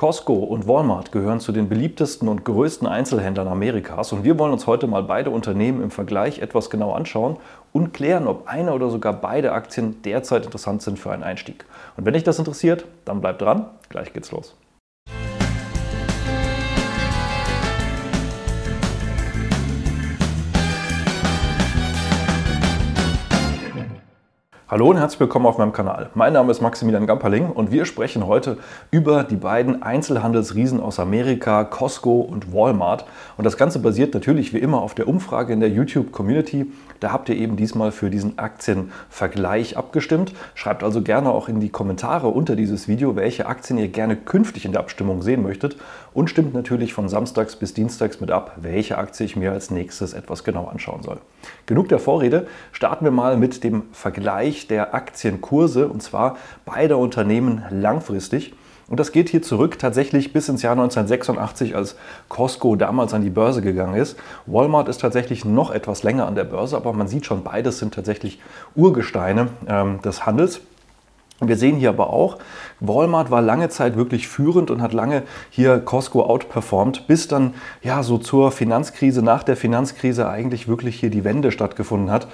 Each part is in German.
Costco und Walmart gehören zu den beliebtesten und größten Einzelhändlern Amerikas und wir wollen uns heute mal beide Unternehmen im Vergleich etwas genau anschauen und klären, ob eine oder sogar beide Aktien derzeit interessant sind für einen Einstieg. Und wenn dich das interessiert, dann bleib dran, gleich geht's los. Hallo und herzlich willkommen auf meinem Kanal. Mein Name ist Maximilian Gamperling und wir sprechen heute über die beiden Einzelhandelsriesen aus Amerika, Costco und Walmart. Und das Ganze basiert natürlich wie immer auf der Umfrage in der YouTube-Community. Da habt ihr eben diesmal für diesen Aktienvergleich abgestimmt. Schreibt also gerne auch in die Kommentare unter dieses Video, welche Aktien ihr gerne künftig in der Abstimmung sehen möchtet. Und stimmt natürlich von Samstags bis Dienstags mit ab, welche Aktie ich mir als nächstes etwas genau anschauen soll. Genug der Vorrede, starten wir mal mit dem Vergleich der Aktienkurse und zwar beider Unternehmen langfristig. Und das geht hier zurück tatsächlich bis ins Jahr 1986, als Costco damals an die Börse gegangen ist. Walmart ist tatsächlich noch etwas länger an der Börse, aber man sieht schon, beides sind tatsächlich Urgesteine ähm, des Handels. Wir sehen hier aber auch, Walmart war lange Zeit wirklich führend und hat lange hier Costco outperformed, bis dann ja so zur Finanzkrise, nach der Finanzkrise eigentlich wirklich hier die Wende stattgefunden hat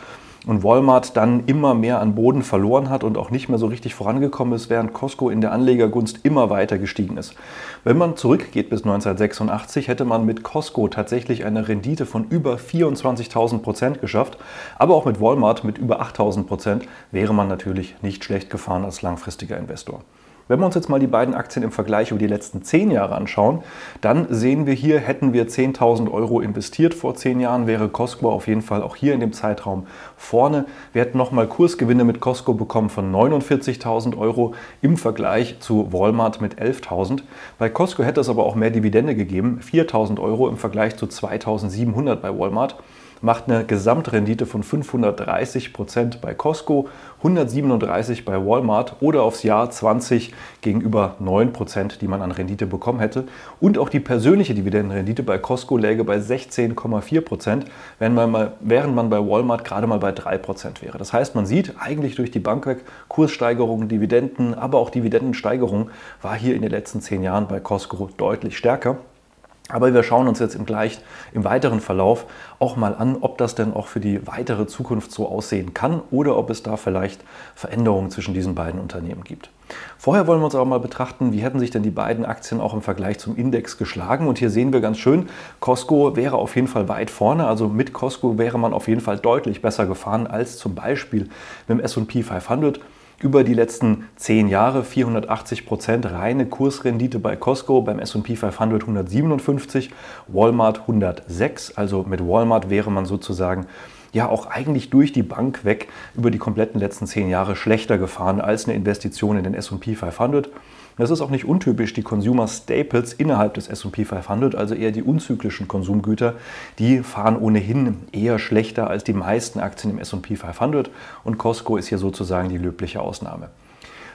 und Walmart dann immer mehr an Boden verloren hat und auch nicht mehr so richtig vorangekommen ist, während Costco in der Anlegergunst immer weiter gestiegen ist. Wenn man zurückgeht bis 1986, hätte man mit Costco tatsächlich eine Rendite von über 24.000 Prozent geschafft, aber auch mit Walmart mit über 8.000 Prozent wäre man natürlich nicht schlecht gefahren als langfristiger Investor. Wenn wir uns jetzt mal die beiden Aktien im Vergleich über die letzten zehn Jahre anschauen, dann sehen wir hier, hätten wir 10.000 Euro investiert vor zehn Jahren, wäre Costco auf jeden Fall auch hier in dem Zeitraum vorne. Wir hätten nochmal Kursgewinne mit Costco bekommen von 49.000 Euro im Vergleich zu Walmart mit 11.000. Bei Costco hätte es aber auch mehr Dividende gegeben, 4.000 Euro im Vergleich zu 2.700 bei Walmart macht eine Gesamtrendite von 530 Prozent bei Costco, 137 bei Walmart oder aufs Jahr 20 gegenüber 9 Prozent, die man an Rendite bekommen hätte. Und auch die persönliche Dividendenrendite bei Costco läge bei 16,4 Prozent, während man bei Walmart gerade mal bei 3 Prozent wäre. Das heißt, man sieht eigentlich durch die Bank weg Kurssteigerungen, Dividenden, aber auch Dividendensteigerung war hier in den letzten zehn Jahren bei Costco deutlich stärker. Aber wir schauen uns jetzt im, gleich, im weiteren Verlauf auch mal an, ob das denn auch für die weitere Zukunft so aussehen kann oder ob es da vielleicht Veränderungen zwischen diesen beiden Unternehmen gibt. Vorher wollen wir uns aber mal betrachten, wie hätten sich denn die beiden Aktien auch im Vergleich zum Index geschlagen. Und hier sehen wir ganz schön, Costco wäre auf jeden Fall weit vorne. Also mit Costco wäre man auf jeden Fall deutlich besser gefahren als zum Beispiel mit dem SP 500 über die letzten zehn Jahre 480 Prozent reine Kursrendite bei Costco, beim SP 500 157, Walmart 106. Also mit Walmart wäre man sozusagen ja auch eigentlich durch die Bank weg über die kompletten letzten zehn Jahre schlechter gefahren als eine Investition in den SP 500. Das ist auch nicht untypisch. Die Consumer Staples innerhalb des SP 500, also eher die unzyklischen Konsumgüter, die fahren ohnehin eher schlechter als die meisten Aktien im SP 500 und Costco ist hier sozusagen die löbliche Ausnahme.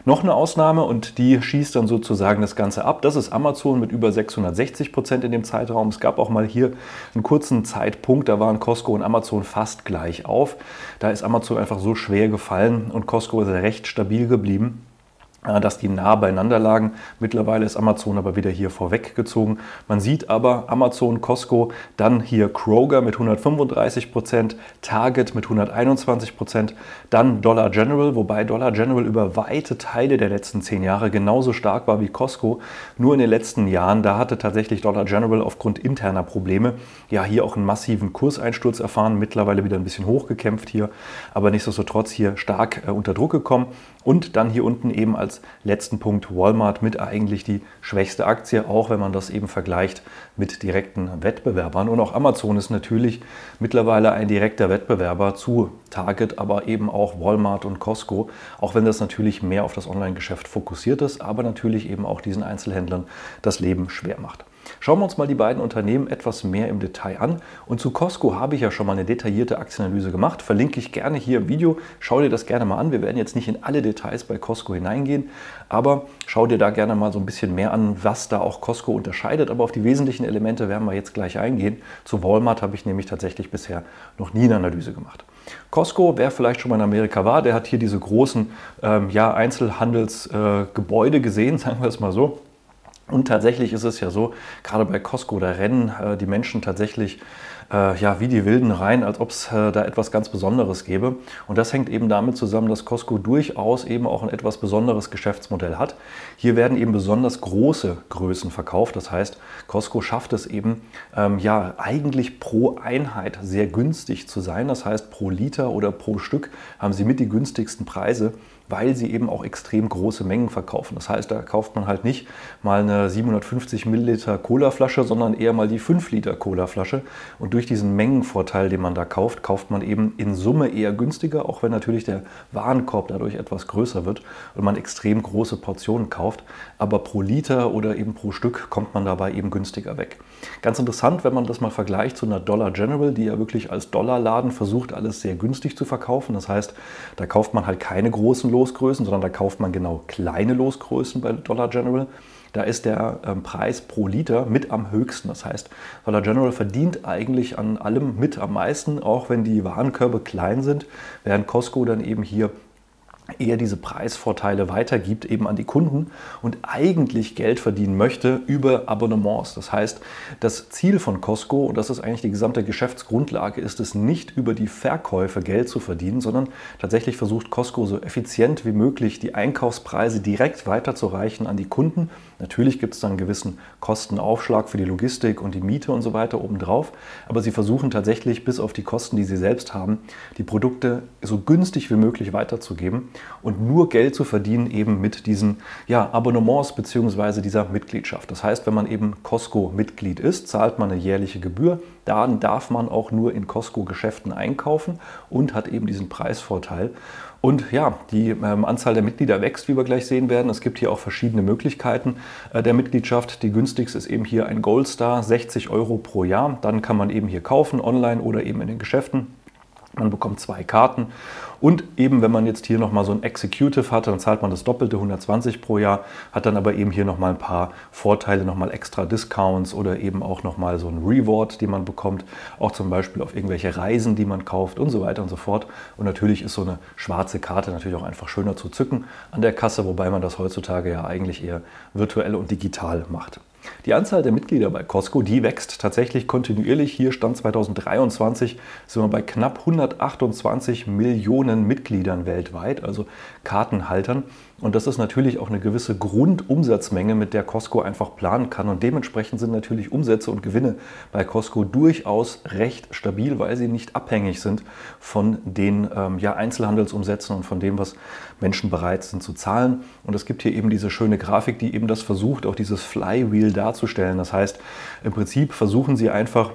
Noch eine Ausnahme und die schießt dann sozusagen das Ganze ab. Das ist Amazon mit über 660 Prozent in dem Zeitraum. Es gab auch mal hier einen kurzen Zeitpunkt, da waren Costco und Amazon fast gleich auf. Da ist Amazon einfach so schwer gefallen und Costco ist recht stabil geblieben. Dass die nah beieinander lagen. Mittlerweile ist Amazon aber wieder hier vorweggezogen. Man sieht aber Amazon, Costco, dann hier Kroger mit 135 Prozent, Target mit 121 Prozent, dann Dollar General, wobei Dollar General über weite Teile der letzten zehn Jahre genauso stark war wie Costco. Nur in den letzten Jahren, da hatte tatsächlich Dollar General aufgrund interner Probleme ja hier auch einen massiven Kurseinsturz erfahren, mittlerweile wieder ein bisschen hochgekämpft hier, aber nichtsdestotrotz hier stark äh, unter Druck gekommen. Und dann hier unten eben als letzten Punkt Walmart mit eigentlich die schwächste Aktie, auch wenn man das eben vergleicht mit direkten Wettbewerbern. Und auch Amazon ist natürlich mittlerweile ein direkter Wettbewerber zu Target, aber eben auch Walmart und Costco, auch wenn das natürlich mehr auf das Online-Geschäft fokussiert ist, aber natürlich eben auch diesen Einzelhändlern das Leben schwer macht. Schauen wir uns mal die beiden Unternehmen etwas mehr im Detail an. Und zu Costco habe ich ja schon mal eine detaillierte Aktienanalyse gemacht. Verlinke ich gerne hier im Video. Schau dir das gerne mal an. Wir werden jetzt nicht in alle Details bei Costco hineingehen, aber schau dir da gerne mal so ein bisschen mehr an, was da auch Costco unterscheidet. Aber auf die wesentlichen Elemente werden wir jetzt gleich eingehen. Zu Walmart habe ich nämlich tatsächlich bisher noch nie eine Analyse gemacht. Costco, wer vielleicht schon mal in Amerika war, der hat hier diese großen ähm, ja, Einzelhandelsgebäude äh, gesehen, sagen wir es mal so. Und tatsächlich ist es ja so, gerade bei Costco, da rennen äh, die Menschen tatsächlich äh, ja, wie die Wilden rein, als ob es äh, da etwas ganz Besonderes gäbe. Und das hängt eben damit zusammen, dass Costco durchaus eben auch ein etwas besonderes Geschäftsmodell hat. Hier werden eben besonders große Größen verkauft. Das heißt, Costco schafft es eben, ähm, ja, eigentlich pro Einheit sehr günstig zu sein. Das heißt, pro Liter oder pro Stück haben sie mit die günstigsten Preise weil sie eben auch extrem große Mengen verkaufen. Das heißt, da kauft man halt nicht mal eine 750 Milliliter Colaflasche, sondern eher mal die 5 Liter Colaflasche. Und diesen Mengenvorteil, den man da kauft, kauft man eben in Summe eher günstiger, auch wenn natürlich der Warenkorb dadurch etwas größer wird und man extrem große Portionen kauft. Aber pro Liter oder eben pro Stück kommt man dabei eben günstiger weg. Ganz interessant, wenn man das mal vergleicht zu einer Dollar General, die ja wirklich als Dollarladen versucht, alles sehr günstig zu verkaufen. Das heißt, da kauft man halt keine großen Losgrößen, sondern da kauft man genau kleine Losgrößen bei Dollar General. Da ist der ähm, Preis pro Liter mit am höchsten. Das heißt, Dollar General verdient eigentlich an allem mit am meisten, auch wenn die Warenkörbe klein sind, während Costco dann eben hier eher diese Preisvorteile weitergibt eben an die Kunden und eigentlich Geld verdienen möchte über Abonnements. Das heißt, das Ziel von Costco, und das ist eigentlich die gesamte Geschäftsgrundlage, ist es nicht über die Verkäufe Geld zu verdienen, sondern tatsächlich versucht Costco so effizient wie möglich die Einkaufspreise direkt weiterzureichen an die Kunden. Natürlich gibt es dann einen gewissen Kostenaufschlag für die Logistik und die Miete und so weiter obendrauf, aber sie versuchen tatsächlich bis auf die Kosten, die sie selbst haben, die Produkte so günstig wie möglich weiterzugeben und nur Geld zu verdienen eben mit diesen ja, Abonnements bzw. dieser Mitgliedschaft. Das heißt, wenn man eben Costco-Mitglied ist, zahlt man eine jährliche Gebühr. Dann darf man auch nur in Costco-Geschäften einkaufen und hat eben diesen Preisvorteil. Und ja, die ähm, Anzahl der Mitglieder wächst, wie wir gleich sehen werden. Es gibt hier auch verschiedene Möglichkeiten äh, der Mitgliedschaft. Die günstigste ist eben hier ein Goldstar, 60 Euro pro Jahr. Dann kann man eben hier kaufen, online oder eben in den Geschäften. Man bekommt zwei Karten und eben, wenn man jetzt hier nochmal so ein Executive hat, dann zahlt man das Doppelte, 120 pro Jahr, hat dann aber eben hier nochmal ein paar Vorteile, nochmal extra Discounts oder eben auch nochmal so ein Reward, den man bekommt, auch zum Beispiel auf irgendwelche Reisen, die man kauft und so weiter und so fort. Und natürlich ist so eine schwarze Karte natürlich auch einfach schöner zu zücken an der Kasse, wobei man das heutzutage ja eigentlich eher virtuell und digital macht. Die Anzahl der Mitglieder bei Costco, die wächst tatsächlich kontinuierlich. Hier stand 2023 sind wir bei knapp 128 Millionen Mitgliedern weltweit, also Kartenhaltern. Und das ist natürlich auch eine gewisse Grundumsatzmenge, mit der Costco einfach planen kann. Und dementsprechend sind natürlich Umsätze und Gewinne bei Costco durchaus recht stabil, weil sie nicht abhängig sind von den ähm, ja, Einzelhandelsumsätzen und von dem, was Menschen bereit sind zu zahlen. Und es gibt hier eben diese schöne Grafik, die eben das versucht, auch dieses Flywheel darzustellen. Das heißt, im Prinzip versuchen sie einfach,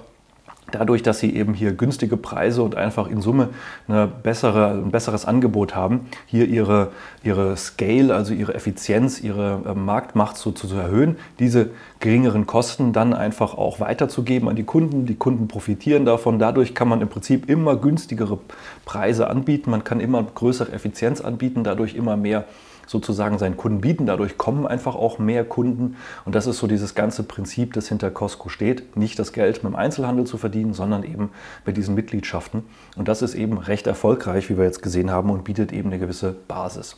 dadurch, dass sie eben hier günstige Preise und einfach in Summe eine bessere, ein besseres Angebot haben, hier ihre, ihre Scale, also ihre Effizienz, ihre äh, Marktmacht so zu erhöhen, diese geringeren Kosten dann einfach auch weiterzugeben an die Kunden. Die Kunden profitieren davon. Dadurch kann man im Prinzip immer günstigere Preise anbieten. Man kann immer größere Effizienz anbieten, dadurch immer mehr sozusagen seinen Kunden bieten. Dadurch kommen einfach auch mehr Kunden. Und das ist so dieses ganze Prinzip, das hinter Costco steht. Nicht das Geld mit dem Einzelhandel zu verdienen, sondern eben mit diesen Mitgliedschaften. Und das ist eben recht erfolgreich, wie wir jetzt gesehen haben, und bietet eben eine gewisse Basis.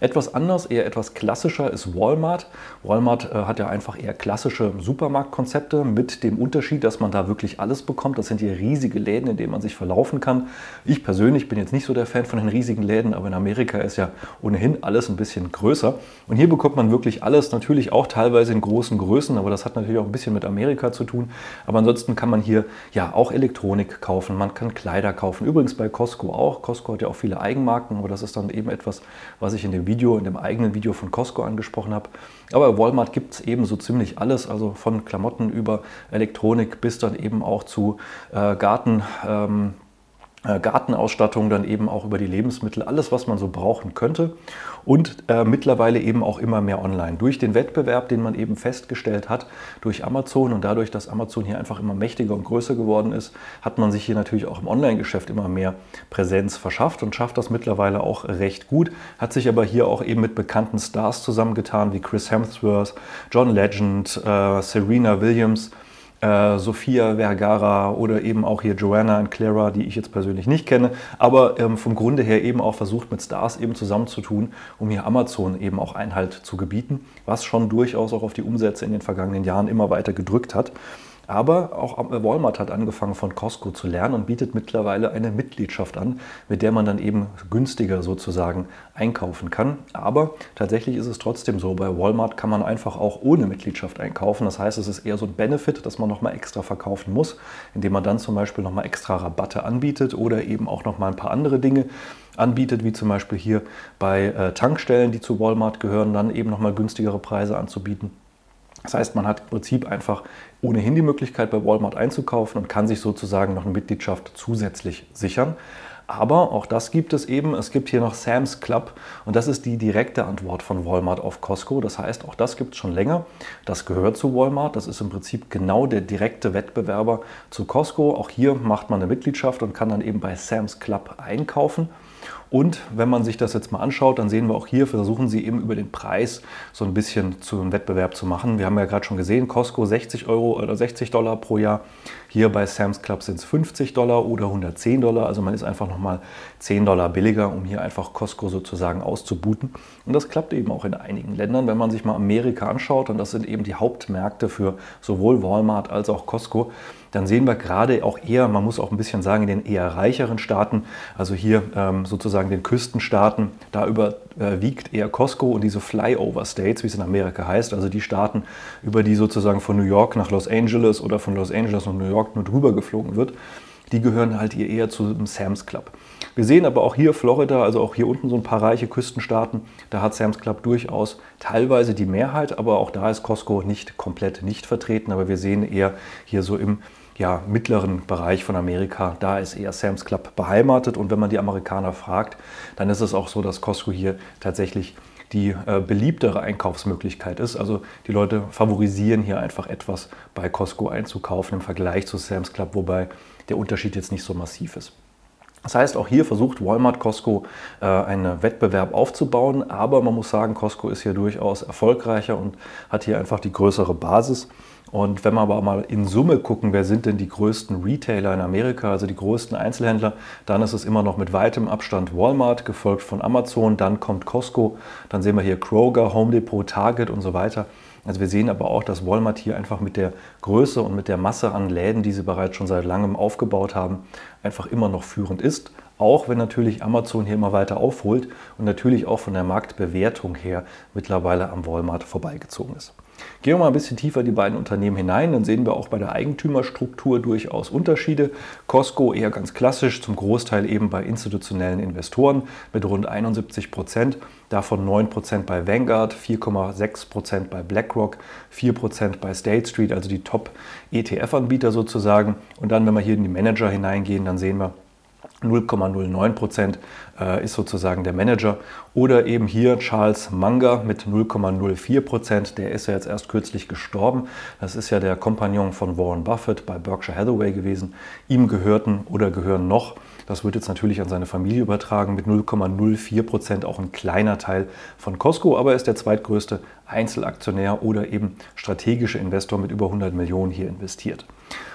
Etwas anders, eher etwas klassischer ist Walmart. Walmart äh, hat ja einfach eher klassische Supermarktkonzepte mit dem Unterschied, dass man da wirklich alles bekommt. Das sind hier riesige Läden, in denen man sich verlaufen kann. Ich persönlich bin jetzt nicht so der Fan von den riesigen Läden, aber in Amerika ist ja ohnehin alles ein bisschen bisschen größer. Und hier bekommt man wirklich alles, natürlich auch teilweise in großen Größen, aber das hat natürlich auch ein bisschen mit Amerika zu tun. Aber ansonsten kann man hier ja auch Elektronik kaufen, man kann Kleider kaufen. Übrigens bei Costco auch. Costco hat ja auch viele Eigenmarken, aber das ist dann eben etwas, was ich in dem Video, in dem eigenen Video von Costco angesprochen habe. Aber bei Walmart gibt es eben so ziemlich alles, also von Klamotten über Elektronik bis dann eben auch zu äh, Garten. Ähm, äh, Gartenausstattung, dann eben auch über die Lebensmittel, alles, was man so brauchen könnte. Und äh, mittlerweile eben auch immer mehr online. Durch den Wettbewerb, den man eben festgestellt hat, durch Amazon und dadurch, dass Amazon hier einfach immer mächtiger und größer geworden ist, hat man sich hier natürlich auch im Online-Geschäft immer mehr Präsenz verschafft und schafft das mittlerweile auch recht gut. Hat sich aber hier auch eben mit bekannten Stars zusammengetan, wie Chris Hemsworth, John Legend, äh, Serena Williams äh, Sophia Vergara oder eben auch hier Joanna und Clara, die ich jetzt persönlich nicht kenne, aber ähm, vom Grunde her eben auch versucht mit Stars eben zusammenzutun, um hier Amazon eben auch Einhalt zu gebieten, was schon durchaus auch auf die Umsätze in den vergangenen Jahren immer weiter gedrückt hat. Aber auch Walmart hat angefangen von Costco zu lernen und bietet mittlerweile eine Mitgliedschaft an, mit der man dann eben günstiger sozusagen einkaufen kann. Aber tatsächlich ist es trotzdem so, bei Walmart kann man einfach auch ohne Mitgliedschaft einkaufen. Das heißt, es ist eher so ein Benefit, dass man nochmal extra verkaufen muss, indem man dann zum Beispiel nochmal extra Rabatte anbietet oder eben auch nochmal ein paar andere Dinge anbietet, wie zum Beispiel hier bei äh, Tankstellen, die zu Walmart gehören, dann eben nochmal günstigere Preise anzubieten. Das heißt, man hat im Prinzip einfach ohnehin die Möglichkeit, bei Walmart einzukaufen und kann sich sozusagen noch eine Mitgliedschaft zusätzlich sichern. Aber auch das gibt es eben. Es gibt hier noch Sam's Club und das ist die direkte Antwort von Walmart auf Costco. Das heißt, auch das gibt es schon länger. Das gehört zu Walmart. Das ist im Prinzip genau der direkte Wettbewerber zu Costco. Auch hier macht man eine Mitgliedschaft und kann dann eben bei Sam's Club einkaufen. Und wenn man sich das jetzt mal anschaut, dann sehen wir auch hier, versuchen sie eben über den Preis so ein bisschen zu einem Wettbewerb zu machen. Wir haben ja gerade schon gesehen, Costco 60 Euro oder 60 Dollar pro Jahr. Hier bei Sam's Club sind es 50 Dollar oder 110 Dollar. Also man ist einfach nochmal 10 Dollar billiger, um hier einfach Costco sozusagen auszubooten. Und das klappt eben auch in einigen Ländern. Wenn man sich mal Amerika anschaut, und das sind eben die Hauptmärkte für sowohl Walmart als auch Costco, dann sehen wir gerade auch eher, man muss auch ein bisschen sagen, in den eher reicheren Staaten, also hier ähm, sozusagen den Küstenstaaten, da überwiegt eher Costco und diese Flyover States, wie es in Amerika heißt, also die Staaten, über die sozusagen von New York nach Los Angeles oder von Los Angeles nach New York nur drüber geflogen wird, die gehören halt hier eher zu dem Sam's Club. Wir sehen aber auch hier Florida, also auch hier unten so ein paar reiche Küstenstaaten, da hat Sam's Club durchaus teilweise die Mehrheit, aber auch da ist Costco nicht komplett nicht vertreten, aber wir sehen eher hier so im ja, mittleren Bereich von Amerika, da ist eher Sam's Club beheimatet. Und wenn man die Amerikaner fragt, dann ist es auch so, dass Costco hier tatsächlich die äh, beliebtere Einkaufsmöglichkeit ist. Also die Leute favorisieren hier einfach etwas bei Costco einzukaufen im Vergleich zu Sam's Club, wobei der Unterschied jetzt nicht so massiv ist. Das heißt, auch hier versucht Walmart Costco äh, einen Wettbewerb aufzubauen, aber man muss sagen, Costco ist hier durchaus erfolgreicher und hat hier einfach die größere Basis. Und wenn wir aber mal in Summe gucken, wer sind denn die größten Retailer in Amerika, also die größten Einzelhändler, dann ist es immer noch mit weitem Abstand Walmart, gefolgt von Amazon, dann kommt Costco, dann sehen wir hier Kroger, Home Depot, Target und so weiter. Also wir sehen aber auch, dass Walmart hier einfach mit der Größe und mit der Masse an Läden, die sie bereits schon seit langem aufgebaut haben, einfach immer noch führend ist. Auch wenn natürlich Amazon hier immer weiter aufholt und natürlich auch von der Marktbewertung her mittlerweile am Walmart vorbeigezogen ist. Gehen wir mal ein bisschen tiefer die beiden Unternehmen hinein, dann sehen wir auch bei der Eigentümerstruktur durchaus Unterschiede. Costco eher ganz klassisch, zum Großteil eben bei institutionellen Investoren mit rund 71 Prozent, davon 9 Prozent bei Vanguard, 4,6 Prozent bei BlackRock, 4 Prozent bei State Street, also die Top-ETF-Anbieter sozusagen. Und dann, wenn wir hier in die Manager hineingehen, dann sehen wir, 0,09 Prozent äh, ist sozusagen der Manager. Oder eben hier Charles Munger mit 0,04 Prozent. Der ist ja jetzt erst kürzlich gestorben. Das ist ja der Kompagnon von Warren Buffett bei Berkshire Hathaway gewesen. Ihm gehörten oder gehören noch, das wird jetzt natürlich an seine Familie übertragen, mit 0,04 Prozent auch ein kleiner Teil von Costco, aber er ist der zweitgrößte Einzelaktionär oder eben strategische Investor mit über 100 Millionen hier investiert.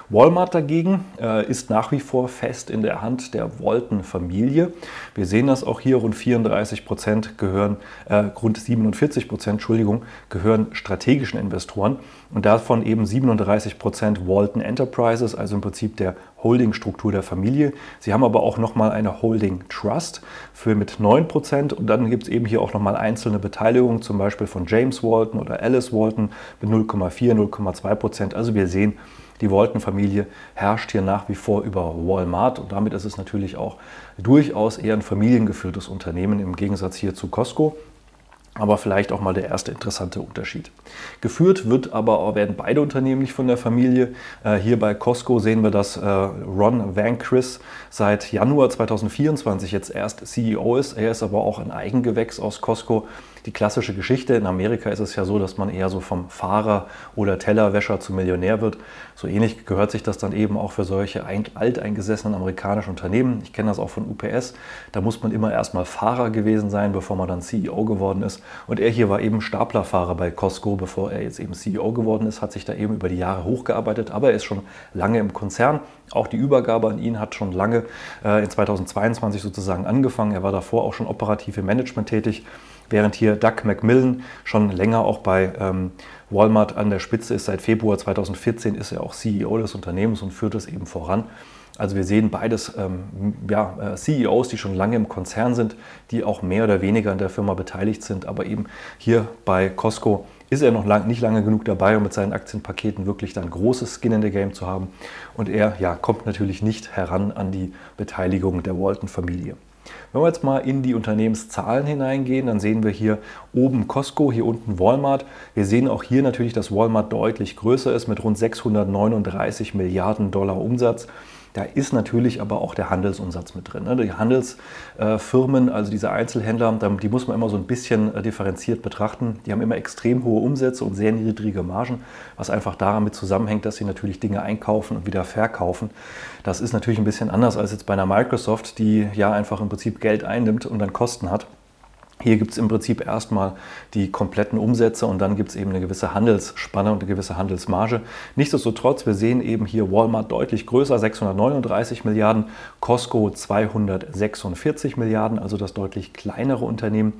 Walmart dagegen äh, ist nach wie vor fest in der Hand der Walton-Familie. Wir sehen das auch hier, rund 34 Prozent gehören, äh, rund 47 Prozent, Entschuldigung, gehören strategischen Investoren und davon eben 37 Prozent Walton Enterprises, also im Prinzip der Holdingstruktur der Familie. Sie haben aber auch nochmal eine Holding Trust für mit 9 Prozent und dann gibt es eben hier auch nochmal einzelne Beteiligungen, zum Beispiel von James Walton oder Alice Walton mit 0,4, 0,2 Prozent. Also wir sehen, die Walton-Familie herrscht hier nach wie vor über Walmart und damit ist es natürlich auch durchaus eher ein familiengeführtes Unternehmen im Gegensatz hier zu Costco. Aber vielleicht auch mal der erste interessante Unterschied. Geführt wird aber werden beide Unternehmen nicht von der Familie. Äh, hier bei Costco sehen wir, dass äh, Ron Van Chris seit Januar 2024 jetzt erst CEO ist. Er ist aber auch ein Eigengewächs aus Costco. Die klassische Geschichte. In Amerika ist es ja so, dass man eher so vom Fahrer oder Tellerwäscher zu Millionär wird. So ähnlich gehört sich das dann eben auch für solche alteingesessenen amerikanischen Unternehmen. Ich kenne das auch von UPS. Da muss man immer erstmal Fahrer gewesen sein, bevor man dann CEO geworden ist. Und er hier war eben Staplerfahrer bei Costco, bevor er jetzt eben CEO geworden ist, hat sich da eben über die Jahre hochgearbeitet. Aber er ist schon lange im Konzern. Auch die Übergabe an ihn hat schon lange äh, in 2022 sozusagen angefangen. Er war davor auch schon operativ im Management tätig, während hier Doug McMillan schon länger auch bei ähm, Walmart an der Spitze ist. Seit Februar 2014 ist er auch CEO des Unternehmens und führt es eben voran. Also wir sehen beides ähm, ja, äh, CEOs, die schon lange im Konzern sind, die auch mehr oder weniger an der Firma beteiligt sind. Aber eben hier bei Costco ist er noch lang, nicht lange genug dabei, um mit seinen Aktienpaketen wirklich dann großes Skin in the Game zu haben. Und er ja, kommt natürlich nicht heran an die Beteiligung der Walton-Familie. Wenn wir jetzt mal in die Unternehmenszahlen hineingehen, dann sehen wir hier oben Costco, hier unten Walmart. Wir sehen auch hier natürlich, dass Walmart deutlich größer ist mit rund 639 Milliarden Dollar Umsatz. Da ist natürlich aber auch der Handelsumsatz mit drin. Ne? Die Handelsfirmen, also diese Einzelhändler, die muss man immer so ein bisschen äh, differenziert betrachten. Die haben immer extrem hohe Umsätze und sehr niedrige Margen, was einfach damit zusammenhängt, dass sie natürlich Dinge einkaufen und wieder verkaufen. Das ist natürlich ein bisschen anders als jetzt bei einer Microsoft, die ja einfach im Prinzip Geld einnimmt und dann Kosten hat. Hier gibt es im Prinzip erstmal die kompletten Umsätze und dann gibt es eben eine gewisse Handelsspanne und eine gewisse Handelsmarge. Nichtsdestotrotz, wir sehen eben hier Walmart deutlich größer, 639 Milliarden, Costco 246 Milliarden, also das deutlich kleinere Unternehmen.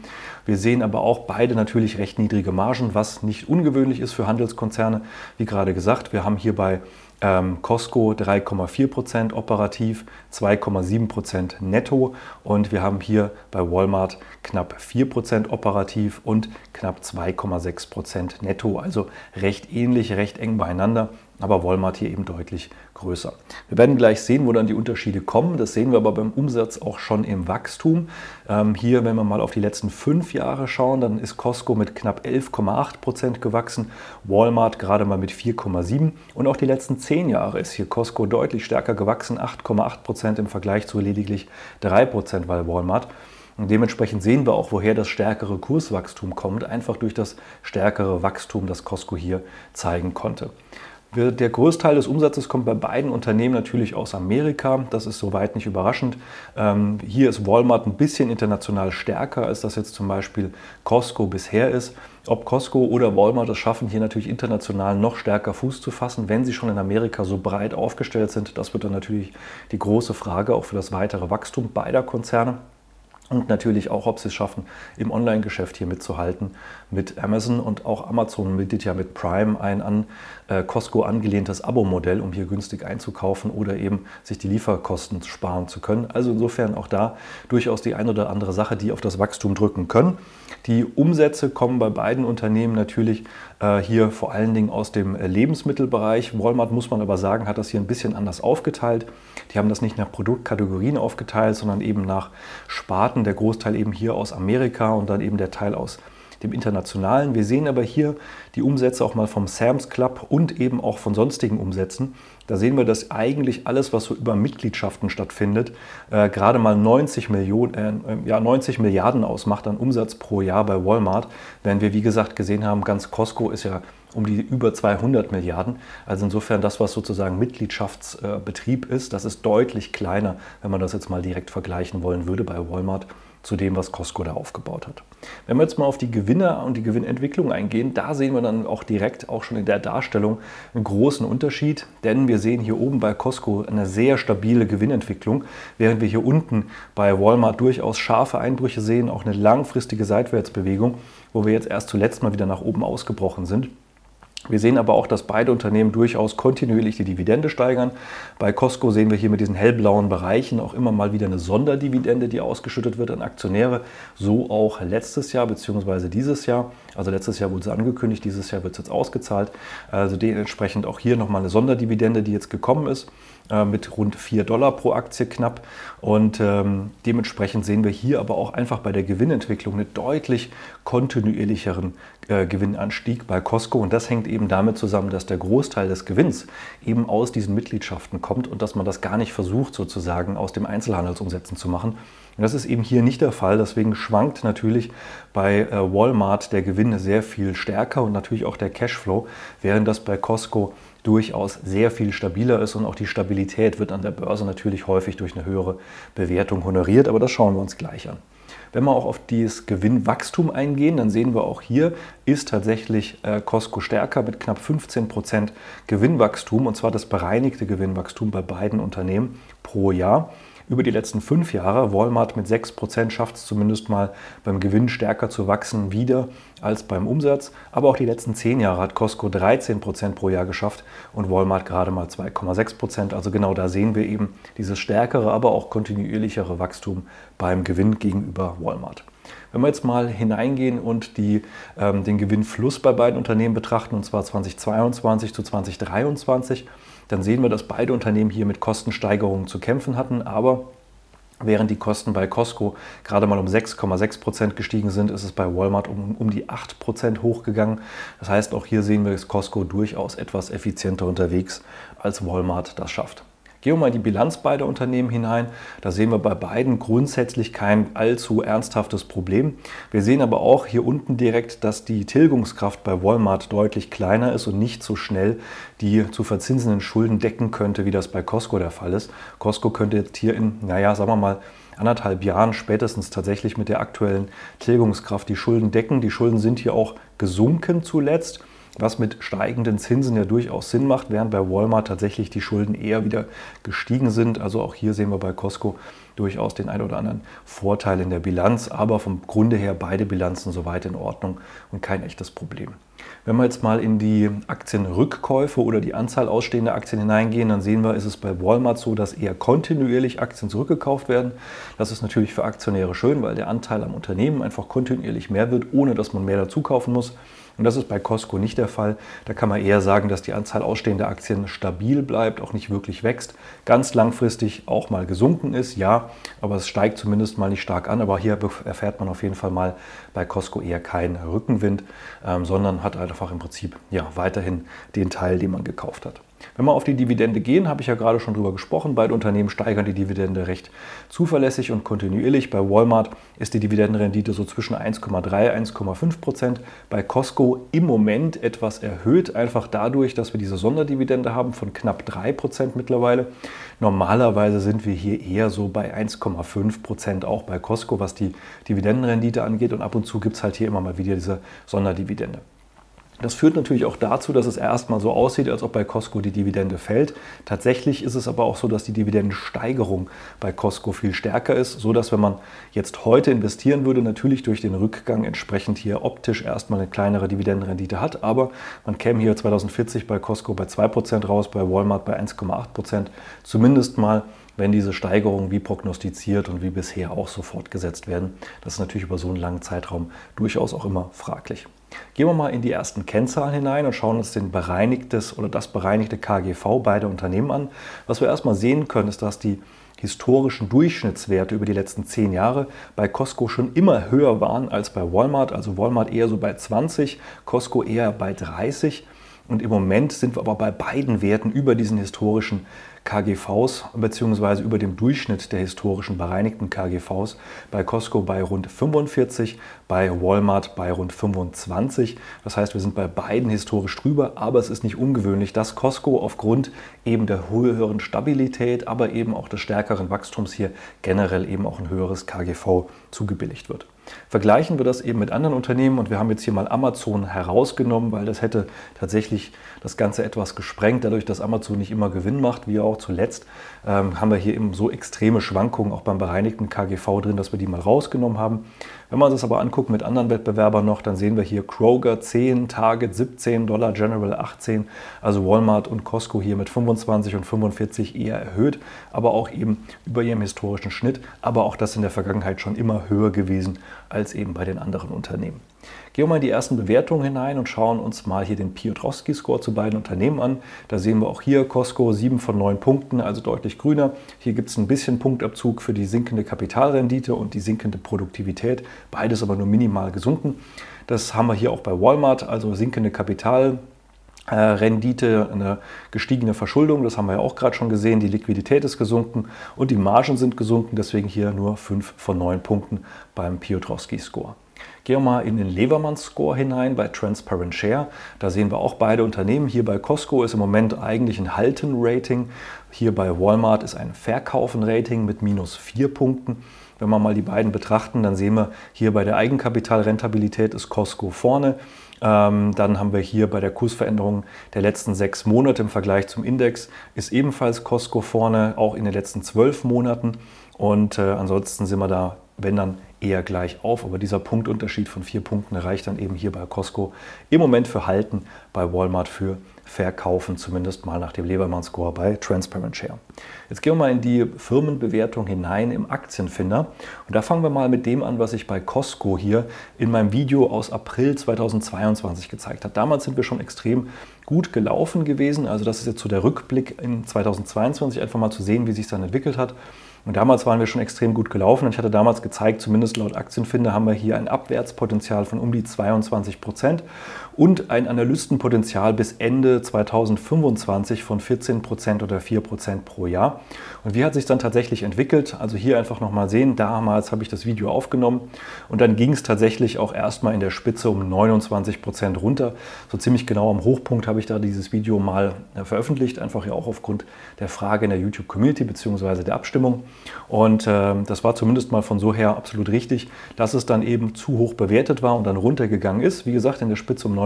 Wir sehen aber auch beide natürlich recht niedrige Margen, was nicht ungewöhnlich ist für Handelskonzerne. Wie gerade gesagt, wir haben hier bei ähm, Costco 3,4% operativ, 2,7% netto und wir haben hier bei Walmart knapp 4% operativ und knapp 2,6% netto. Also recht ähnlich, recht eng beieinander aber Walmart hier eben deutlich größer. Wir werden gleich sehen, wo dann die Unterschiede kommen. Das sehen wir aber beim Umsatz auch schon im Wachstum. Ähm, hier, wenn wir mal auf die letzten fünf Jahre schauen, dann ist Costco mit knapp 11,8 Prozent gewachsen, Walmart gerade mal mit 4,7 und auch die letzten zehn Jahre ist hier Costco deutlich stärker gewachsen, 8,8 Prozent im Vergleich zu lediglich 3 Prozent bei Walmart. Und dementsprechend sehen wir auch, woher das stärkere Kurswachstum kommt, einfach durch das stärkere Wachstum, das Costco hier zeigen konnte. Der Großteil des Umsatzes kommt bei beiden Unternehmen natürlich aus Amerika. Das ist soweit nicht überraschend. Ähm, hier ist Walmart ein bisschen international stärker, als das jetzt zum Beispiel Costco bisher ist. Ob Costco oder Walmart es schaffen, hier natürlich international noch stärker Fuß zu fassen, wenn sie schon in Amerika so breit aufgestellt sind, das wird dann natürlich die große Frage auch für das weitere Wachstum beider Konzerne. Und natürlich auch, ob sie es schaffen, im Online-Geschäft hier mitzuhalten mit Amazon. Und auch Amazon bietet ja mit Prime ein an äh, Costco angelehntes Abo-Modell, um hier günstig einzukaufen oder eben sich die Lieferkosten sparen zu können. Also insofern auch da durchaus die ein oder andere Sache, die auf das Wachstum drücken können. Die Umsätze kommen bei beiden Unternehmen natürlich hier vor allen Dingen aus dem äh, Lebensmittelbereich. Walmart, muss man aber sagen, hat das hier ein bisschen anders aufgeteilt. Die haben das nicht nach Produktkategorien aufgeteilt, sondern eben nach Sparten. Der Großteil eben hier aus Amerika und dann eben der Teil aus dem internationalen. Wir sehen aber hier die Umsätze auch mal vom Sam's Club und eben auch von sonstigen Umsätzen. Da sehen wir, dass eigentlich alles, was so über Mitgliedschaften stattfindet, äh, gerade mal 90, Millionen, äh, ja, 90 Milliarden ausmacht an Umsatz pro Jahr bei Walmart. Während wir, wie gesagt, gesehen haben, ganz Costco ist ja um die über 200 Milliarden. Also insofern das, was sozusagen Mitgliedschaftsbetrieb ist, das ist deutlich kleiner, wenn man das jetzt mal direkt vergleichen wollen würde bei Walmart zu dem, was Costco da aufgebaut hat. Wenn wir jetzt mal auf die Gewinner und die Gewinnentwicklung eingehen, da sehen wir dann auch direkt auch schon in der Darstellung einen großen Unterschied, denn wir sehen hier oben bei Costco eine sehr stabile Gewinnentwicklung, während wir hier unten bei Walmart durchaus scharfe Einbrüche sehen, auch eine langfristige Seitwärtsbewegung, wo wir jetzt erst zuletzt mal wieder nach oben ausgebrochen sind. Wir sehen aber auch, dass beide Unternehmen durchaus kontinuierlich die Dividende steigern. Bei Costco sehen wir hier mit diesen hellblauen Bereichen auch immer mal wieder eine Sonderdividende, die ausgeschüttet wird an Aktionäre. So auch letztes Jahr bzw. dieses Jahr. Also letztes Jahr wurde sie angekündigt, dieses Jahr wird es jetzt ausgezahlt. Also dementsprechend auch hier nochmal eine Sonderdividende, die jetzt gekommen ist. Äh, mit rund 4 Dollar pro Aktie knapp. Und ähm, dementsprechend sehen wir hier aber auch einfach bei der Gewinnentwicklung einen deutlich kontinuierlicheren äh, Gewinnanstieg bei Costco. Und das hängt eben damit zusammen, dass der Großteil des Gewinns eben aus diesen Mitgliedschaften kommt und dass man das gar nicht versucht, sozusagen aus dem Einzelhandelsumsätzen zu machen. Und das ist eben hier nicht der Fall. Deswegen schwankt natürlich bei äh, Walmart der Gewinn sehr viel stärker und natürlich auch der Cashflow, während das bei Costco durchaus sehr viel stabiler ist und auch die Stabilität wird an der Börse natürlich häufig durch eine höhere Bewertung honoriert. Aber das schauen wir uns gleich an. Wenn wir auch auf dieses Gewinnwachstum eingehen, dann sehen wir auch hier ist tatsächlich äh, Costco stärker mit knapp 15 Prozent Gewinnwachstum und zwar das bereinigte Gewinnwachstum bei beiden Unternehmen pro Jahr über die letzten fünf Jahre. Walmart mit 6% schafft es zumindest mal beim Gewinn stärker zu wachsen wieder als beim Umsatz. Aber auch die letzten zehn Jahre hat Costco 13% pro Jahr geschafft und Walmart gerade mal 2,6%. Also genau da sehen wir eben dieses stärkere, aber auch kontinuierlichere Wachstum beim Gewinn gegenüber Walmart. Wenn wir jetzt mal hineingehen und die, ähm, den Gewinnfluss bei beiden Unternehmen betrachten, und zwar 2022 zu 2023, dann sehen wir, dass beide Unternehmen hier mit Kostensteigerungen zu kämpfen hatten, aber Während die Kosten bei Costco gerade mal um 6,6 Prozent gestiegen sind, ist es bei Walmart um, um die 8 Prozent hochgegangen. Das heißt, auch hier sehen wir, dass Costco durchaus etwas effizienter unterwegs als Walmart das schafft. Gehen wir mal in die Bilanz beider Unternehmen hinein. Da sehen wir bei beiden grundsätzlich kein allzu ernsthaftes Problem. Wir sehen aber auch hier unten direkt, dass die Tilgungskraft bei Walmart deutlich kleiner ist und nicht so schnell die zu verzinsenden Schulden decken könnte, wie das bei Costco der Fall ist. Costco könnte jetzt hier in, naja, sagen wir mal, anderthalb Jahren spätestens tatsächlich mit der aktuellen Tilgungskraft die Schulden decken. Die Schulden sind hier auch gesunken zuletzt was mit steigenden Zinsen ja durchaus Sinn macht, während bei Walmart tatsächlich die Schulden eher wieder gestiegen sind. Also auch hier sehen wir bei Costco durchaus den einen oder anderen Vorteil in der Bilanz, aber vom Grunde her beide Bilanzen soweit in Ordnung und kein echtes Problem. Wenn wir jetzt mal in die Aktienrückkäufe oder die Anzahl ausstehender Aktien hineingehen, dann sehen wir, ist es bei Walmart so, dass eher kontinuierlich Aktien zurückgekauft werden. Das ist natürlich für Aktionäre schön, weil der Anteil am Unternehmen einfach kontinuierlich mehr wird, ohne dass man mehr dazu kaufen muss. Und das ist bei Costco nicht der Fall. Da kann man eher sagen, dass die Anzahl ausstehender Aktien stabil bleibt, auch nicht wirklich wächst. Ganz langfristig auch mal gesunken ist, ja, aber es steigt zumindest mal nicht stark an. Aber hier erfährt man auf jeden Fall mal bei Costco eher keinen Rückenwind, ähm, sondern hat einfach im Prinzip ja, weiterhin den Teil, den man gekauft hat. Wenn wir auf die Dividende gehen, habe ich ja gerade schon drüber gesprochen. Beide Unternehmen steigern die Dividende recht zuverlässig und kontinuierlich. Bei Walmart ist die Dividendenrendite so zwischen 1,3 und 1,5 Prozent. Bei Costco im Moment etwas erhöht, einfach dadurch, dass wir diese Sonderdividende haben von knapp 3 Prozent mittlerweile. Normalerweise sind wir hier eher so bei 1,5 Prozent auch bei Costco, was die Dividendenrendite angeht. Und ab und zu gibt es halt hier immer mal wieder diese Sonderdividende. Das führt natürlich auch dazu, dass es erstmal so aussieht, als ob bei Costco die Dividende fällt. Tatsächlich ist es aber auch so, dass die Dividendensteigerung bei Costco viel stärker ist, so dass wenn man jetzt heute investieren würde, natürlich durch den Rückgang entsprechend hier optisch erstmal eine kleinere Dividendenrendite hat, aber man käme hier 2040 bei Costco bei 2% raus, bei Walmart bei 1,8%, zumindest mal wenn diese Steigerungen wie prognostiziert und wie bisher auch so fortgesetzt werden. Das ist natürlich über so einen langen Zeitraum durchaus auch immer fraglich. Gehen wir mal in die ersten Kennzahlen hinein und schauen uns den bereinigtes oder das bereinigte KGV beider Unternehmen an. Was wir erstmal sehen können, ist, dass die historischen Durchschnittswerte über die letzten zehn Jahre bei Costco schon immer höher waren als bei Walmart. Also Walmart eher so bei 20, Costco eher bei 30. Und im Moment sind wir aber bei beiden Werten über diesen historischen KGVs bzw. über dem Durchschnitt der historischen bereinigten KGVs bei Costco bei rund 45, bei Walmart bei rund 25. Das heißt, wir sind bei beiden historisch drüber, aber es ist nicht ungewöhnlich, dass Costco aufgrund eben der höheren Stabilität, aber eben auch des stärkeren Wachstums hier generell eben auch ein höheres KGV zugebilligt wird. Vergleichen wir das eben mit anderen Unternehmen und wir haben jetzt hier mal Amazon herausgenommen, weil das hätte tatsächlich das Ganze etwas gesprengt, dadurch, dass Amazon nicht immer Gewinn macht, wie auch zuletzt, ähm, haben wir hier eben so extreme Schwankungen auch beim bereinigten KGV drin, dass wir die mal rausgenommen haben. Wenn uns das aber angucken mit anderen Wettbewerbern noch, dann sehen wir hier Kroger 10, Target 17, Dollar General 18, also Walmart und Costco hier mit 25 und 45 eher erhöht, aber auch eben über ihrem historischen Schnitt, aber auch das in der Vergangenheit schon immer höher gewesen als eben bei den anderen Unternehmen. Gehen wir mal in die ersten Bewertungen hinein und schauen uns mal hier den Piotrowski-Score zu beiden Unternehmen an. Da sehen wir auch hier Costco 7 von 9 Punkten, also deutlich grüner. Hier gibt es ein bisschen Punktabzug für die sinkende Kapitalrendite und die sinkende Produktivität. Beides aber nur minimal gesunken. Das haben wir hier auch bei Walmart, also sinkende Kapital. Äh, Rendite, eine gestiegene Verschuldung, das haben wir ja auch gerade schon gesehen. Die Liquidität ist gesunken und die Margen sind gesunken, deswegen hier nur 5 von 9 Punkten beim Piotrowski-Score. Gehen wir mal in den Levermann-Score hinein bei Transparent Share. Da sehen wir auch beide Unternehmen. Hier bei Costco ist im Moment eigentlich ein Halten-Rating. Hier bei Walmart ist ein Verkaufen-Rating mit minus 4 Punkten. Wenn wir mal die beiden betrachten, dann sehen wir hier bei der Eigenkapitalrentabilität ist Costco vorne. Ähm, dann haben wir hier bei der Kursveränderung der letzten sechs Monate im Vergleich zum Index ist ebenfalls Costco vorne, auch in den letzten zwölf Monaten. Und äh, ansonsten sind wir da, wenn dann eher gleich auf. Aber dieser Punktunterschied von vier Punkten reicht dann eben hier bei Costco im Moment für Halten, bei Walmart für Verkaufen, zumindest mal nach dem Lebermann-Score bei Transparent Share. Jetzt gehen wir mal in die Firmenbewertung hinein im Aktienfinder. Und da fangen wir mal mit dem an, was ich bei Costco hier in meinem Video aus April 2022 gezeigt habe. Damals sind wir schon extrem gut gelaufen gewesen. Also das ist jetzt so der Rückblick in 2022, einfach mal zu sehen, wie sich dann entwickelt hat. Und damals waren wir schon extrem gut gelaufen. Ich hatte damals gezeigt, zumindest laut Aktienfinder, haben wir hier ein Abwärtspotenzial von um die 22 Prozent und ein Analystenpotenzial bis Ende 2025 von 14 Prozent oder 4 Prozent pro Jahr. Und wie hat sich dann tatsächlich entwickelt? Also hier einfach nochmal sehen, damals habe ich das Video aufgenommen und dann ging es tatsächlich auch erstmal in der Spitze um 29 Prozent runter. So ziemlich genau am Hochpunkt habe ich da dieses Video mal äh, veröffentlicht, einfach ja auch aufgrund der Frage in der YouTube-Community bzw. der Abstimmung. Und äh, das war zumindest mal von so her absolut richtig, dass es dann eben zu hoch bewertet war und dann runtergegangen ist. Wie gesagt, in der Spitze um 29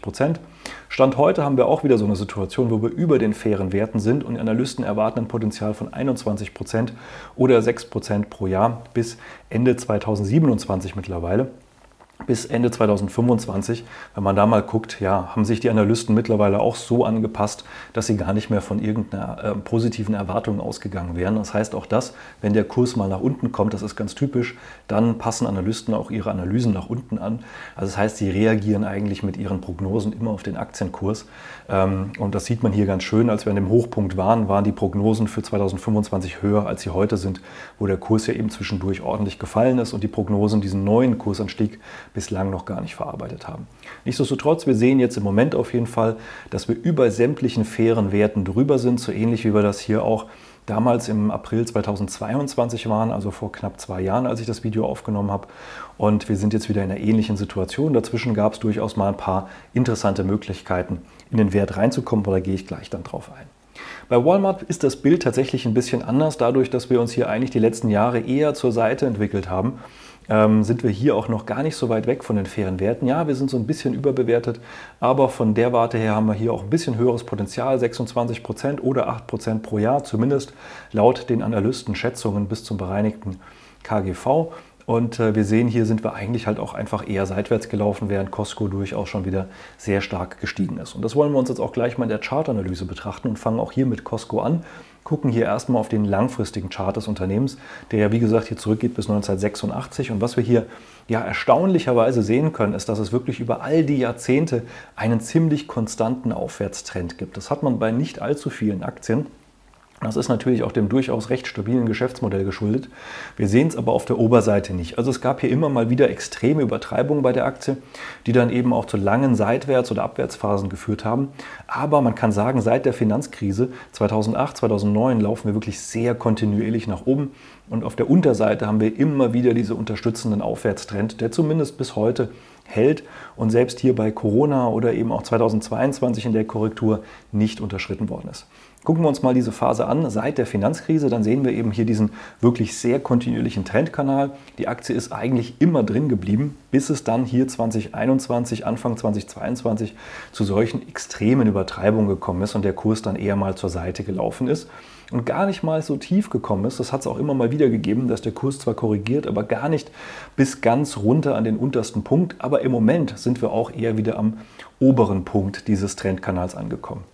Prozent. Stand heute haben wir auch wieder so eine Situation, wo wir über den fairen Werten sind und Analysten erwarten ein Potenzial von 21 Prozent oder 6 Prozent pro Jahr bis Ende 2027 mittlerweile bis Ende 2025. Wenn man da mal guckt, ja, haben sich die Analysten mittlerweile auch so angepasst, dass sie gar nicht mehr von irgendeiner äh, positiven Erwartung ausgegangen wären. Das heißt auch das, wenn der Kurs mal nach unten kommt, das ist ganz typisch, dann passen Analysten auch ihre Analysen nach unten an. Also das heißt, sie reagieren eigentlich mit ihren Prognosen immer auf den Aktienkurs. Ähm, und das sieht man hier ganz schön. Als wir an dem Hochpunkt waren, waren die Prognosen für 2025 höher, als sie heute sind, wo der Kurs ja eben zwischendurch ordentlich gefallen ist und die Prognosen diesen neuen Kursanstieg bislang noch gar nicht verarbeitet haben. Nichtsdestotrotz, wir sehen jetzt im Moment auf jeden Fall, dass wir über sämtlichen fairen Werten drüber sind, so ähnlich wie wir das hier auch damals im April 2022 waren, also vor knapp zwei Jahren, als ich das Video aufgenommen habe. Und wir sind jetzt wieder in einer ähnlichen Situation. Dazwischen gab es durchaus mal ein paar interessante Möglichkeiten, in den Wert reinzukommen, aber da gehe ich gleich dann drauf ein. Bei Walmart ist das Bild tatsächlich ein bisschen anders, dadurch, dass wir uns hier eigentlich die letzten Jahre eher zur Seite entwickelt haben ähm, sind wir hier auch noch gar nicht so weit weg von den fairen Werten. Ja, wir sind so ein bisschen überbewertet, aber von der Warte her haben wir hier auch ein bisschen höheres Potenzial, 26 Prozent oder 8 Prozent pro Jahr, zumindest laut den Analystenschätzungen bis zum bereinigten KGV. Und äh, wir sehen, hier sind wir eigentlich halt auch einfach eher seitwärts gelaufen, während Costco durchaus schon wieder sehr stark gestiegen ist. Und das wollen wir uns jetzt auch gleich mal in der Chartanalyse betrachten und fangen auch hier mit Costco an. Gucken hier erstmal auf den langfristigen Chart des Unternehmens, der ja wie gesagt hier zurückgeht bis 1986. Und was wir hier ja erstaunlicherweise sehen können, ist, dass es wirklich über all die Jahrzehnte einen ziemlich konstanten Aufwärtstrend gibt. Das hat man bei nicht allzu vielen Aktien. Das ist natürlich auch dem durchaus recht stabilen Geschäftsmodell geschuldet. Wir sehen es aber auf der Oberseite nicht. Also es gab hier immer mal wieder extreme Übertreibungen bei der Aktie, die dann eben auch zu langen Seitwärts- oder Abwärtsphasen geführt haben. Aber man kann sagen, seit der Finanzkrise 2008, 2009 laufen wir wirklich sehr kontinuierlich nach oben. Und auf der Unterseite haben wir immer wieder diese unterstützenden Aufwärtstrend, der zumindest bis heute hält und selbst hier bei Corona oder eben auch 2022 in der Korrektur nicht unterschritten worden ist. Gucken wir uns mal diese Phase an seit der Finanzkrise, dann sehen wir eben hier diesen wirklich sehr kontinuierlichen Trendkanal. Die Aktie ist eigentlich immer drin geblieben, bis es dann hier 2021, Anfang 2022 zu solchen extremen Übertreibungen gekommen ist und der Kurs dann eher mal zur Seite gelaufen ist und gar nicht mal so tief gekommen ist. Das hat es auch immer mal wieder gegeben, dass der Kurs zwar korrigiert, aber gar nicht bis ganz runter an den untersten Punkt. Aber im Moment sind wir auch eher wieder am oberen Punkt dieses Trendkanals angekommen.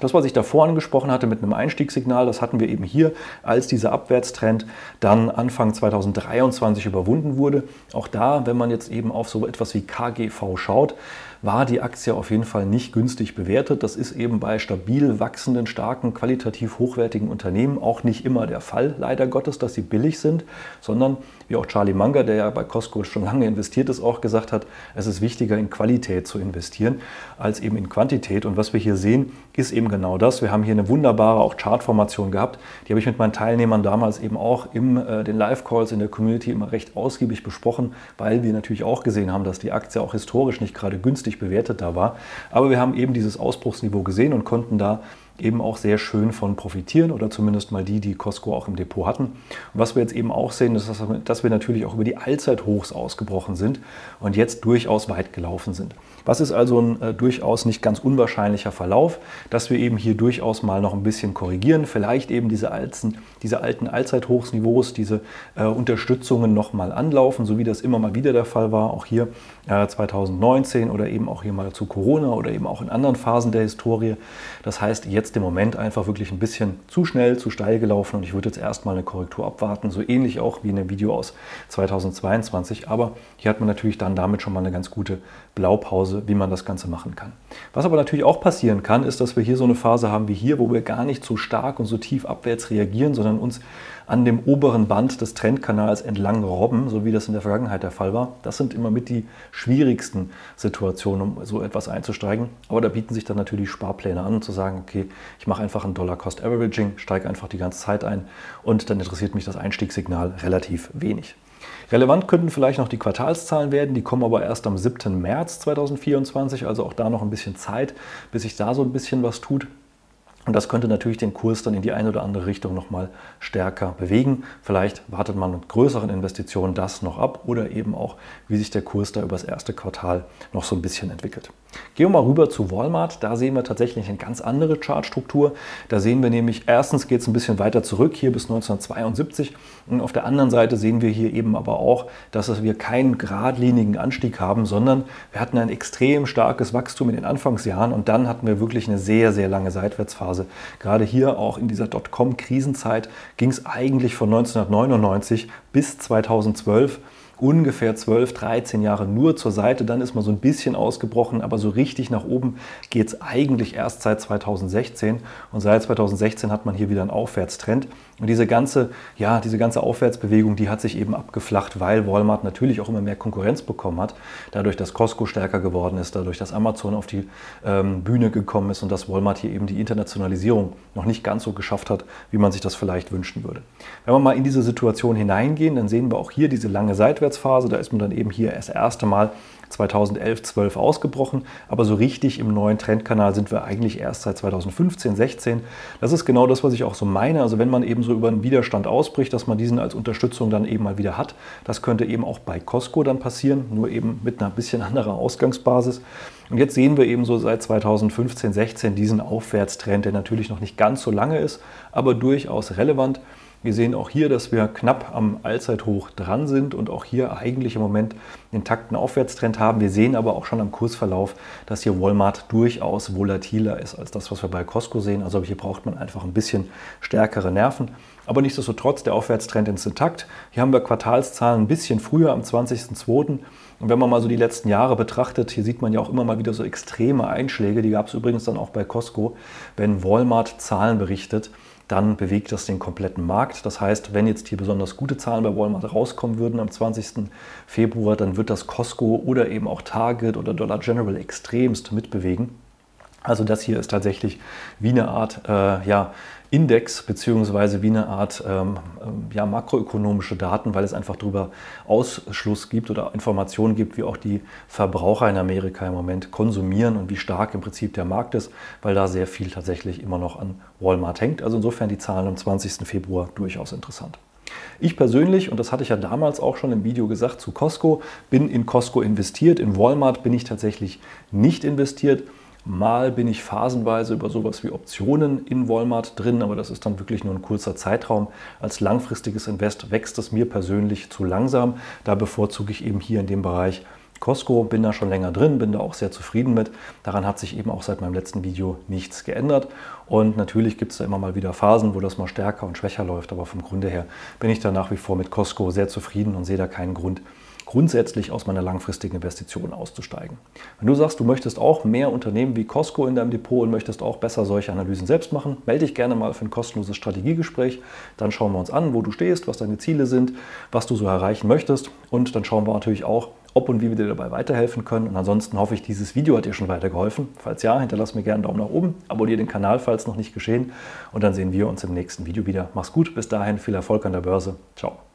Das, was ich davor angesprochen hatte mit einem Einstiegssignal, das hatten wir eben hier, als dieser Abwärtstrend dann Anfang 2023 überwunden wurde. Auch da, wenn man jetzt eben auf so etwas wie KGV schaut, war die Aktie auf jeden Fall nicht günstig bewertet. Das ist eben bei stabil wachsenden, starken, qualitativ hochwertigen Unternehmen auch nicht immer der Fall, leider Gottes, dass sie billig sind, sondern wie auch Charlie Munger, der ja bei Costco schon lange investiert ist, auch gesagt hat, es ist wichtiger in Qualität zu investieren als eben in Quantität. Und was wir hier sehen, ist eben genau das. Wir haben hier eine wunderbare auch Chartformation gehabt. Die habe ich mit meinen Teilnehmern damals eben auch in äh, den Live-Calls in der Community immer recht ausgiebig besprochen, weil wir natürlich auch gesehen haben, dass die Aktie auch historisch nicht gerade günstig bewertet da war. Aber wir haben eben dieses Ausbruchsniveau gesehen und konnten da eben auch sehr schön von profitieren oder zumindest mal die, die Costco auch im Depot hatten. Und was wir jetzt eben auch sehen, ist, dass wir natürlich auch über die Allzeithochs ausgebrochen sind und jetzt durchaus weit gelaufen sind. Was ist also ein äh, durchaus nicht ganz unwahrscheinlicher Verlauf, dass wir eben hier durchaus mal noch ein bisschen korrigieren, vielleicht eben diese alten, diese alten Allzeithochsniveaus, diese äh, Unterstützungen nochmal anlaufen, so wie das immer mal wieder der Fall war, auch hier äh, 2019 oder eben auch hier mal zu Corona oder eben auch in anderen Phasen der Historie. Das heißt, jetzt im Moment einfach wirklich ein bisschen zu schnell, zu steil gelaufen und ich würde jetzt erstmal eine Korrektur abwarten, so ähnlich auch wie in dem Video aus 2022. Aber hier hat man natürlich dann damit schon mal eine ganz gute Blaupause, wie man das Ganze machen kann. Was aber natürlich auch passieren kann, ist, dass wir hier so eine Phase haben wie hier, wo wir gar nicht so stark und so tief abwärts reagieren, sondern uns an dem oberen Band des Trendkanals entlang robben, so wie das in der Vergangenheit der Fall war. Das sind immer mit die schwierigsten Situationen, um so etwas einzusteigen. Aber da bieten sich dann natürlich Sparpläne an, zu sagen, okay, ich mache einfach ein Dollar-Cost-Averaging, steige einfach die ganze Zeit ein und dann interessiert mich das Einstiegssignal relativ wenig. Relevant könnten vielleicht noch die Quartalszahlen werden, die kommen aber erst am 7. März 2024, also auch da noch ein bisschen Zeit, bis sich da so ein bisschen was tut. Und das könnte natürlich den Kurs dann in die eine oder andere Richtung nochmal stärker bewegen. Vielleicht wartet man mit größeren Investitionen das noch ab oder eben auch, wie sich der Kurs da über das erste Quartal noch so ein bisschen entwickelt. Gehen wir mal rüber zu Walmart. Da sehen wir tatsächlich eine ganz andere Chartstruktur. Da sehen wir nämlich, erstens geht es ein bisschen weiter zurück, hier bis 1972. Und auf der anderen Seite sehen wir hier eben aber auch, dass wir keinen geradlinigen Anstieg haben, sondern wir hatten ein extrem starkes Wachstum in den Anfangsjahren und dann hatten wir wirklich eine sehr, sehr lange Seitwärtsphase. Gerade hier auch in dieser Dotcom-Krisenzeit ging es eigentlich von 1999 bis 2012 ungefähr 12, 13 Jahre nur zur Seite. Dann ist man so ein bisschen ausgebrochen, aber so richtig nach oben geht es eigentlich erst seit 2016. Und seit 2016 hat man hier wieder einen Aufwärtstrend. Und diese ganze, ja, diese ganze Aufwärtsbewegung, die hat sich eben abgeflacht, weil Walmart natürlich auch immer mehr Konkurrenz bekommen hat. Dadurch, dass Costco stärker geworden ist, dadurch, dass Amazon auf die ähm, Bühne gekommen ist und dass Walmart hier eben die Internationalisierung noch nicht ganz so geschafft hat, wie man sich das vielleicht wünschen würde. Wenn wir mal in diese Situation hineingehen, dann sehen wir auch hier diese lange Seitwärtsphase. Da ist man dann eben hier das erste Mal 2011, 12 ausgebrochen, aber so richtig im neuen Trendkanal sind wir eigentlich erst seit 2015, 16. Das ist genau das, was ich auch so meine. Also wenn man eben so über einen Widerstand ausbricht, dass man diesen als Unterstützung dann eben mal wieder hat. Das könnte eben auch bei Costco dann passieren, nur eben mit einer bisschen anderer Ausgangsbasis. Und jetzt sehen wir eben so seit 2015, 16 diesen Aufwärtstrend, der natürlich noch nicht ganz so lange ist, aber durchaus relevant. Wir sehen auch hier, dass wir knapp am Allzeithoch dran sind und auch hier eigentlich im Moment einen intakten Aufwärtstrend haben. Wir sehen aber auch schon am Kursverlauf, dass hier Walmart durchaus volatiler ist als das, was wir bei Costco sehen. Also hier braucht man einfach ein bisschen stärkere Nerven. Aber nichtsdestotrotz, der Aufwärtstrend ist intakt. Hier haben wir Quartalszahlen ein bisschen früher, am 20.02. Und wenn man mal so die letzten Jahre betrachtet, hier sieht man ja auch immer mal wieder so extreme Einschläge. Die gab es übrigens dann auch bei Costco, wenn Walmart Zahlen berichtet dann bewegt das den kompletten Markt. Das heißt, wenn jetzt hier besonders gute Zahlen bei Walmart rauskommen würden am 20. Februar, dann wird das Costco oder eben auch Target oder Dollar General extremst mitbewegen. Also das hier ist tatsächlich wie eine Art äh, ja, Index beziehungsweise wie eine Art ähm, ähm, ja, makroökonomische Daten, weil es einfach darüber Ausschluss gibt oder Informationen gibt, wie auch die Verbraucher in Amerika im Moment konsumieren und wie stark im Prinzip der Markt ist, weil da sehr viel tatsächlich immer noch an Walmart hängt. Also insofern die Zahlen am 20. Februar durchaus interessant. Ich persönlich, und das hatte ich ja damals auch schon im Video gesagt zu Costco, bin in Costco investiert. In Walmart bin ich tatsächlich nicht investiert. Mal bin ich phasenweise über sowas wie Optionen in Walmart drin, aber das ist dann wirklich nur ein kurzer Zeitraum. Als langfristiges Invest wächst es mir persönlich zu langsam. Da bevorzuge ich eben hier in dem Bereich Costco bin da schon länger drin, bin da auch sehr zufrieden mit. Daran hat sich eben auch seit meinem letzten Video nichts geändert. Und natürlich gibt es da immer mal wieder Phasen, wo das mal stärker und schwächer läuft. Aber vom Grunde her bin ich da nach wie vor mit Costco sehr zufrieden und sehe da keinen Grund, grundsätzlich aus meiner langfristigen Investition auszusteigen. Wenn du sagst, du möchtest auch mehr Unternehmen wie Costco in deinem Depot und möchtest auch besser solche Analysen selbst machen, melde dich gerne mal für ein kostenloses Strategiegespräch. Dann schauen wir uns an, wo du stehst, was deine Ziele sind, was du so erreichen möchtest. Und dann schauen wir natürlich auch, ob und wie wir dir dabei weiterhelfen können. Und ansonsten hoffe ich, dieses Video hat dir schon weitergeholfen. Falls ja, hinterlass mir gerne einen Daumen nach oben, abonniere den Kanal, falls noch nicht geschehen. Und dann sehen wir uns im nächsten Video wieder. Mach's gut, bis dahin, viel Erfolg an der Börse. Ciao.